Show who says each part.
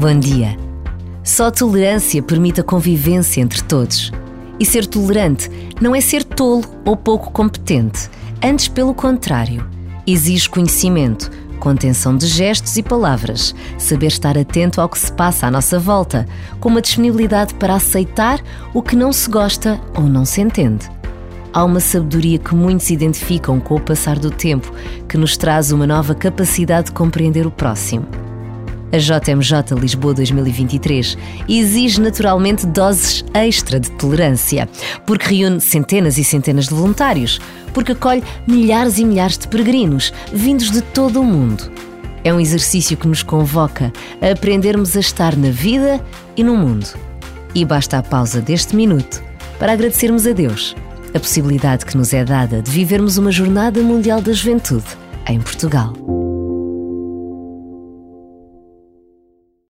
Speaker 1: Bom dia. Só tolerância permite a convivência entre todos. E ser tolerante não é ser tolo ou pouco competente. Antes, pelo contrário, exige conhecimento, contenção de gestos e palavras, saber estar atento ao que se passa à nossa volta, com uma disponibilidade para aceitar o que não se gosta ou não se entende. Há uma sabedoria que muitos identificam com o passar do tempo, que nos traz uma nova capacidade de compreender o próximo. A JMJ Lisboa 2023 exige naturalmente doses extra de tolerância, porque reúne centenas e centenas de voluntários, porque acolhe milhares e milhares de peregrinos vindos de todo o mundo. É um exercício que nos convoca a aprendermos a estar na vida e no mundo. E basta a pausa deste minuto para agradecermos a Deus a possibilidade que nos é dada de vivermos uma Jornada Mundial da Juventude em Portugal.